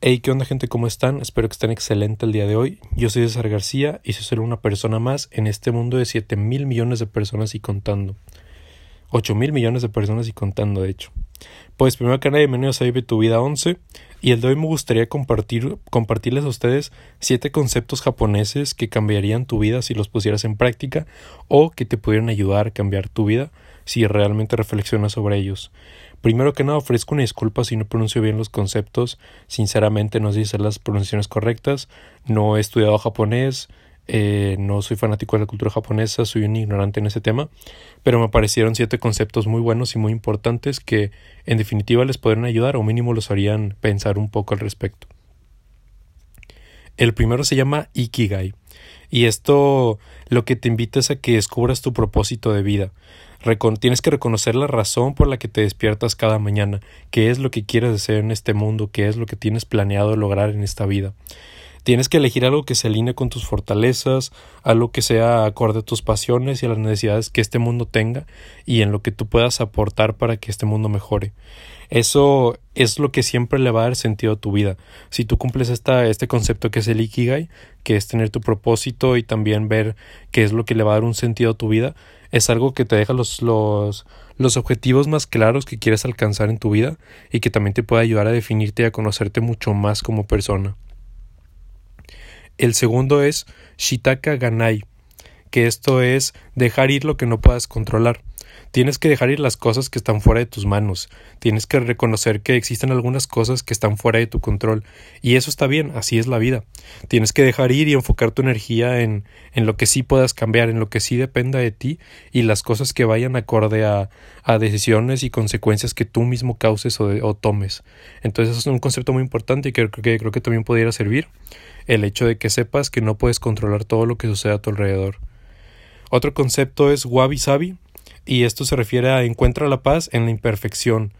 Hey, ¿qué onda gente? ¿Cómo están? Espero que estén excelente el día de hoy. Yo soy César García y soy solo una persona más en este mundo de 7 mil millones de personas y contando. 8 mil millones de personas y contando, de hecho. Pues primero que nada, bienvenidos a Vive tu Vida 11 y el de hoy me gustaría compartir, compartirles a ustedes 7 conceptos japoneses que cambiarían tu vida si los pusieras en práctica o que te pudieran ayudar a cambiar tu vida si realmente reflexionas sobre ellos. Primero que nada, ofrezco una disculpa si no pronuncio bien los conceptos. Sinceramente, no sé si las pronunciaciones correctas. No he estudiado japonés. Eh, no soy fanático de la cultura japonesa, soy un ignorante en ese tema, pero me parecieron siete conceptos muy buenos y muy importantes que en definitiva les podrían ayudar o mínimo los harían pensar un poco al respecto. El primero se llama Ikigai y esto lo que te invita es a que descubras tu propósito de vida tienes que reconocer la razón por la que te despiertas cada mañana, qué es lo que quieres hacer en este mundo, qué es lo que tienes planeado lograr en esta vida. Tienes que elegir algo que se alinee con tus fortalezas, algo que sea acorde a tus pasiones y a las necesidades que este mundo tenga y en lo que tú puedas aportar para que este mundo mejore. Eso es lo que siempre le va a dar sentido a tu vida. Si tú cumples esta, este concepto que es el Ikigai, que es tener tu propósito y también ver qué es lo que le va a dar un sentido a tu vida, es algo que te deja los, los, los objetivos más claros que quieres alcanzar en tu vida y que también te puede ayudar a definirte y a conocerte mucho más como persona. El segundo es Shitaka Ganai, que esto es dejar ir lo que no puedas controlar. Tienes que dejar ir las cosas que están fuera de tus manos. Tienes que reconocer que existen algunas cosas que están fuera de tu control. Y eso está bien, así es la vida. Tienes que dejar ir y enfocar tu energía en, en lo que sí puedas cambiar, en lo que sí dependa de ti y las cosas que vayan acorde a, a decisiones y consecuencias que tú mismo causes o, o tomes. Entonces eso es un concepto muy importante y que, que creo que también pudiera servir. El hecho de que sepas que no puedes controlar todo lo que sucede a tu alrededor. Otro concepto es wabi sabi, y esto se refiere a encuentra la paz en la imperfección.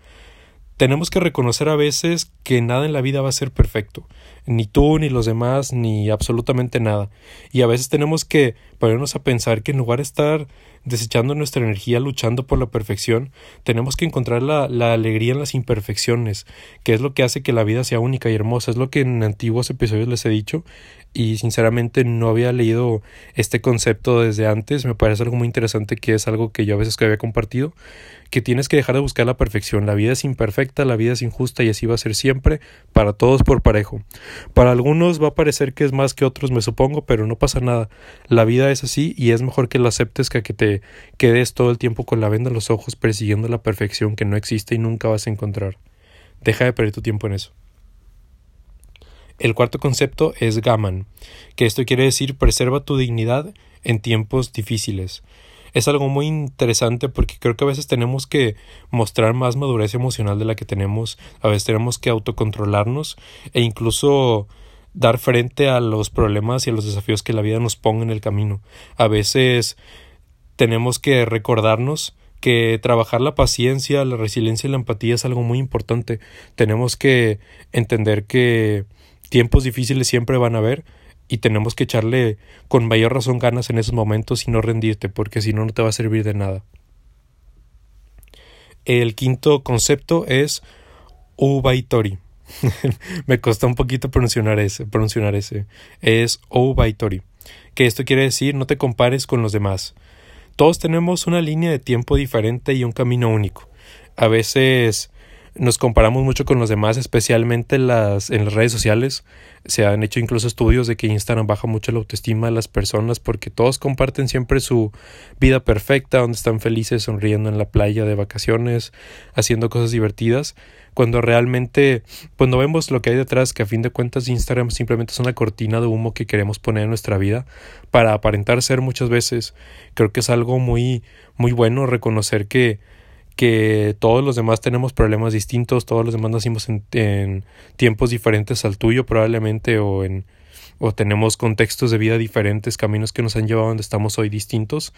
Tenemos que reconocer a veces que nada en la vida va a ser perfecto, ni tú, ni los demás, ni absolutamente nada. Y a veces tenemos que ponernos a pensar que en lugar de estar desechando nuestra energía luchando por la perfección, tenemos que encontrar la, la, alegría en las imperfecciones, que es lo que hace que la vida sea única y hermosa. Es lo que en antiguos episodios les he dicho y sinceramente no había leído este concepto desde antes. Me parece algo muy interesante que es algo que yo a veces que había compartido, que tienes que dejar de buscar la perfección. La vida es imperfecta, la vida es injusta y así va a ser siempre para todos por parejo. Para algunos va a parecer que es más que otros, me supongo, pero no pasa nada. La vida es así y es mejor que lo aceptes que a que te quedes todo el tiempo con la venda en los ojos persiguiendo la perfección que no existe y nunca vas a encontrar. Deja de perder tu tiempo en eso. El cuarto concepto es Gaman, que esto quiere decir preserva tu dignidad en tiempos difíciles. Es algo muy interesante porque creo que a veces tenemos que mostrar más madurez emocional de la que tenemos, a veces tenemos que autocontrolarnos e incluso dar frente a los problemas y a los desafíos que la vida nos ponga en el camino. A veces tenemos que recordarnos que trabajar la paciencia, la resiliencia y la empatía es algo muy importante. Tenemos que entender que tiempos difíciles siempre van a haber y tenemos que echarle con mayor razón ganas en esos momentos y no rendirte porque si no no te va a servir de nada. El quinto concepto es Ubaitori. Me costó un poquito pronunciar ese, pronunciar ese. Es Ubaitori. Que esto quiere decir no te compares con los demás. Todos tenemos una línea de tiempo diferente y un camino único. A veces nos comparamos mucho con los demás, especialmente en las, en las redes sociales. Se han hecho incluso estudios de que Instagram baja mucho la autoestima de las personas porque todos comparten siempre su vida perfecta, donde están felices, sonriendo en la playa de vacaciones, haciendo cosas divertidas, cuando realmente, cuando vemos lo que hay detrás, que a fin de cuentas Instagram simplemente es una cortina de humo que queremos poner en nuestra vida para aparentar ser muchas veces, creo que es algo muy, muy bueno reconocer que que todos los demás tenemos problemas distintos, todos los demás nacimos en, tiempos diferentes al tuyo probablemente o en o tenemos contextos de vida diferentes, caminos que nos han llevado a donde estamos hoy distintos.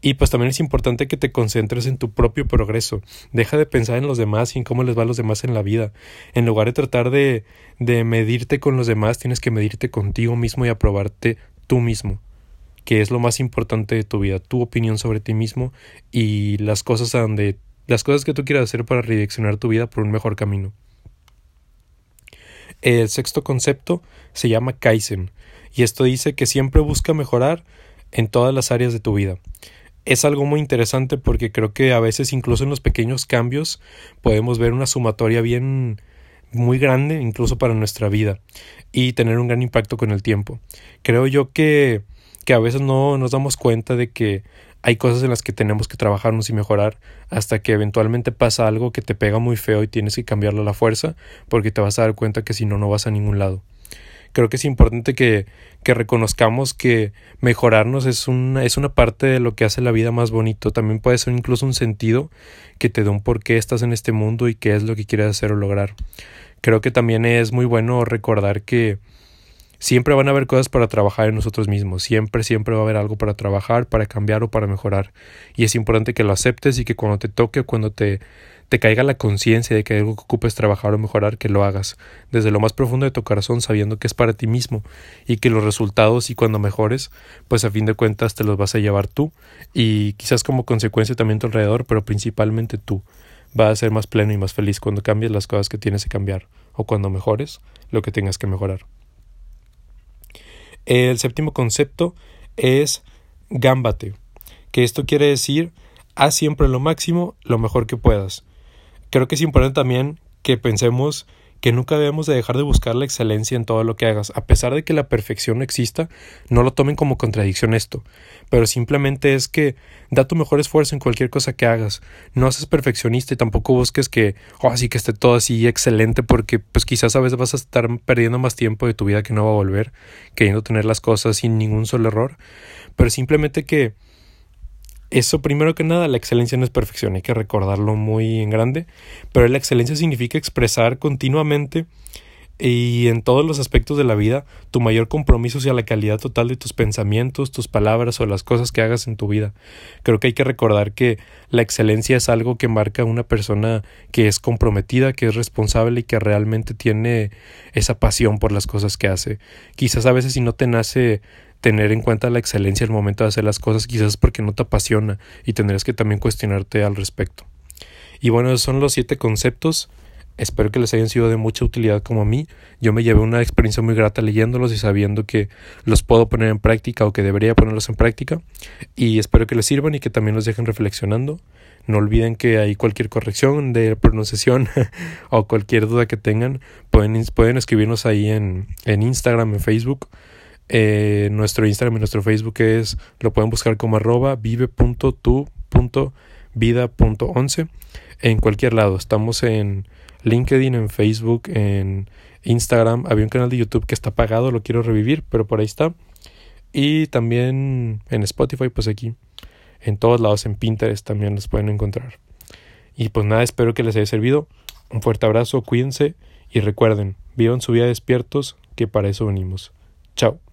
Y pues también es importante que te concentres en tu propio progreso. Deja de pensar en los demás y en cómo les va a los demás en la vida. En lugar de tratar de, de medirte con los demás, tienes que medirte contigo mismo y aprobarte tú mismo que es lo más importante de tu vida, tu opinión sobre ti mismo y las cosas a donde las cosas que tú quieras hacer para redireccionar tu vida por un mejor camino. El sexto concepto se llama Kaizen y esto dice que siempre busca mejorar en todas las áreas de tu vida. Es algo muy interesante porque creo que a veces incluso en los pequeños cambios podemos ver una sumatoria bien muy grande incluso para nuestra vida y tener un gran impacto con el tiempo. Creo yo que, que a veces no nos damos cuenta de que hay cosas en las que tenemos que trabajarnos y mejorar hasta que eventualmente pasa algo que te pega muy feo y tienes que cambiarlo a la fuerza porque te vas a dar cuenta que si no no vas a ningún lado creo que es importante que, que reconozcamos que mejorarnos es una, es una parte de lo que hace la vida más bonito. También puede ser incluso un sentido que te da un por qué estás en este mundo y qué es lo que quieres hacer o lograr. Creo que también es muy bueno recordar que siempre van a haber cosas para trabajar en nosotros mismos, siempre, siempre va a haber algo para trabajar, para cambiar o para mejorar. Y es importante que lo aceptes y que cuando te toque, cuando te te caiga la conciencia de que algo que ocupes trabajar o mejorar, que lo hagas desde lo más profundo de tu corazón, sabiendo que es para ti mismo y que los resultados y cuando mejores, pues a fin de cuentas te los vas a llevar tú y quizás como consecuencia también tu alrededor, pero principalmente tú. Vas a ser más pleno y más feliz cuando cambies las cosas que tienes que cambiar o cuando mejores lo que tengas que mejorar. El séptimo concepto es gámbate, que esto quiere decir haz siempre lo máximo, lo mejor que puedas. Creo que es importante también que pensemos que nunca debemos de dejar de buscar la excelencia en todo lo que hagas. A pesar de que la perfección no exista, no lo tomen como contradicción esto, pero simplemente es que da tu mejor esfuerzo en cualquier cosa que hagas. No seas perfeccionista y tampoco busques que, oh, así que esté todo así excelente porque pues quizás a veces vas a estar perdiendo más tiempo de tu vida que no va a volver, queriendo tener las cosas sin ningún solo error, pero simplemente que eso primero que nada, la excelencia no es perfección, hay que recordarlo muy en grande, pero la excelencia significa expresar continuamente y en todos los aspectos de la vida tu mayor compromiso hacia la calidad total de tus pensamientos, tus palabras o las cosas que hagas en tu vida. Creo que hay que recordar que la excelencia es algo que marca a una persona que es comprometida, que es responsable y que realmente tiene esa pasión por las cosas que hace. Quizás a veces si no te nace tener en cuenta la excelencia al momento de hacer las cosas, quizás porque no te apasiona y tendrás que también cuestionarte al respecto. Y bueno, esos son los siete conceptos. Espero que les hayan sido de mucha utilidad como a mí. Yo me llevé una experiencia muy grata leyéndolos y sabiendo que los puedo poner en práctica o que debería ponerlos en práctica. Y espero que les sirvan y que también los dejen reflexionando. No olviden que hay cualquier corrección de pronunciación o cualquier duda que tengan, pueden, pueden escribirnos ahí en, en Instagram, en Facebook eh, nuestro Instagram y nuestro Facebook es, lo pueden buscar como arroba vive.tu.vida.11 en cualquier lado. Estamos en LinkedIn, en Facebook, en Instagram. Había un canal de YouTube que está apagado, lo quiero revivir, pero por ahí está. Y también en Spotify, pues aquí. En todos lados, en Pinterest también los pueden encontrar. Y pues nada, espero que les haya servido. Un fuerte abrazo, cuídense y recuerden, vivan su vida despiertos, que para eso venimos. Chao.